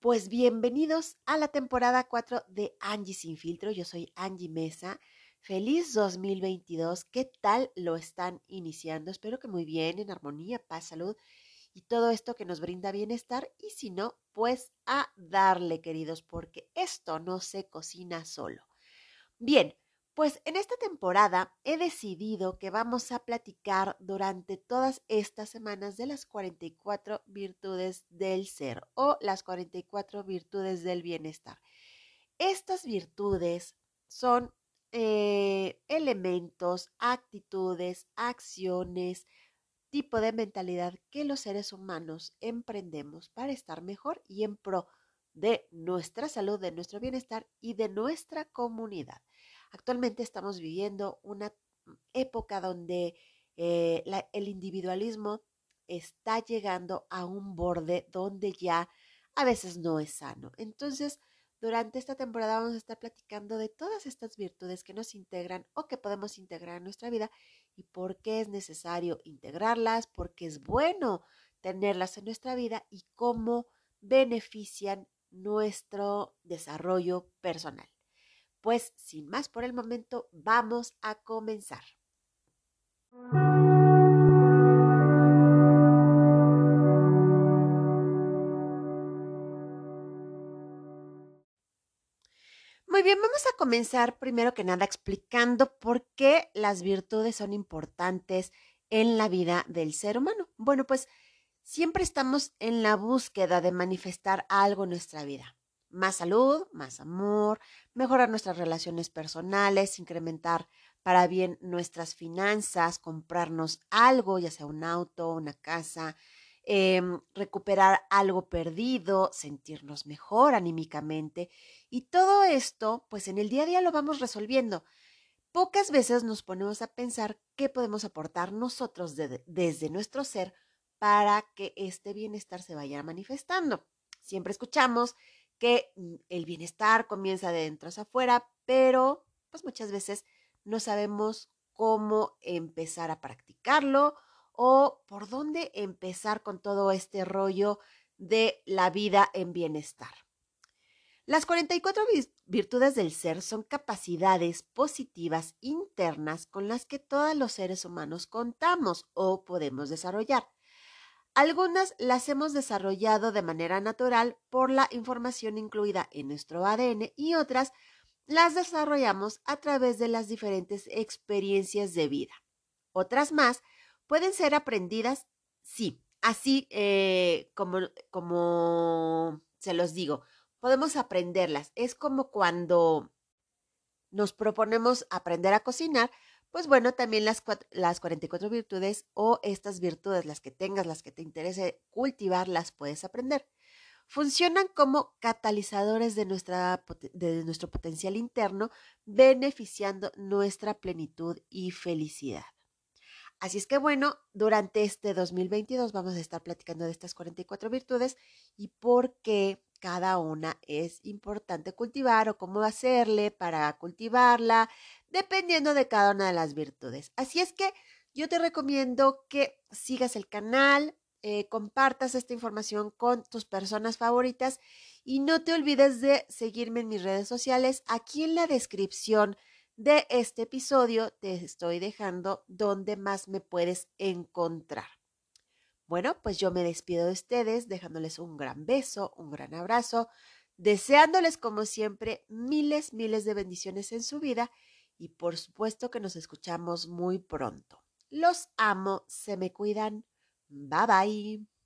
Pues bienvenidos a la temporada 4 de Angie Sin Filtro. Yo soy Angie Mesa. Feliz 2022. ¿Qué tal lo están iniciando? Espero que muy bien, en armonía, paz, salud y todo esto que nos brinda bienestar. Y si no, pues a darle, queridos, porque esto no se cocina solo. Bien, pues en esta temporada he decidido que vamos a platicar durante todas estas semanas de las 44 virtudes del ser o las 44 virtudes del bienestar. Estas virtudes son eh, elementos, actitudes, acciones, tipo de mentalidad que los seres humanos emprendemos para estar mejor y en pro de nuestra salud, de nuestro bienestar y de nuestra comunidad. Actualmente estamos viviendo una época donde eh, el individualismo está llegando a un borde donde ya a veces no es sano. Entonces, durante esta temporada vamos a estar platicando de todas estas virtudes que nos integran o que podemos integrar en nuestra vida y por qué es necesario integrarlas, por qué es bueno tenerlas en nuestra vida y cómo benefician nuestro desarrollo personal. Pues sin más por el momento, vamos a comenzar. Muy bien, vamos a comenzar primero que nada explicando por qué las virtudes son importantes en la vida del ser humano. Bueno, pues siempre estamos en la búsqueda de manifestar algo en nuestra vida más salud, más amor, mejorar nuestras relaciones personales, incrementar para bien nuestras finanzas, comprarnos algo, ya sea un auto, una casa, em, recuperar algo perdido, sentirnos mejor anímicamente. Y todo esto, pues en el día a día lo vamos resolviendo. Pocas veces nos ponemos a pensar qué podemos aportar nosotros desde nuestro ser para que este bienestar se vaya manifestando. Siempre escuchamos que mm, el bienestar comienza de dentro hacia afuera, pero pues muchas veces no sabemos cómo empezar a practicarlo o por dónde empezar con todo este rollo de la vida en bienestar. Las 44 virtudes del ser son capacidades positivas internas con las que todos los seres humanos contamos o podemos desarrollar. Algunas las hemos desarrollado de manera natural por la información incluida en nuestro ADN y otras las desarrollamos a través de las diferentes experiencias de vida. Otras más pueden ser aprendidas, sí, así eh, como, como se los digo, podemos aprenderlas. Es como cuando nos proponemos aprender a cocinar, pues bueno, también las, las 44 virtudes o estas virtudes, las que tengas, las que te interese cultivar, las puedes aprender. Funcionan como catalizadores de, nuestra, de nuestro potencial interno, beneficiando nuestra plenitud y felicidad. Así es que bueno, durante este 2022 vamos a estar platicando de estas 44 virtudes y por qué cada una es importante cultivar o cómo hacerle para cultivarla, dependiendo de cada una de las virtudes. Así es que yo te recomiendo que sigas el canal, eh, compartas esta información con tus personas favoritas y no te olvides de seguirme en mis redes sociales. Aquí en la descripción de este episodio te estoy dejando donde más me puedes encontrar. Bueno, pues yo me despido de ustedes dejándoles un gran beso, un gran abrazo, deseándoles como siempre miles, miles de bendiciones en su vida y por supuesto que nos escuchamos muy pronto. Los amo, se me cuidan. Bye bye.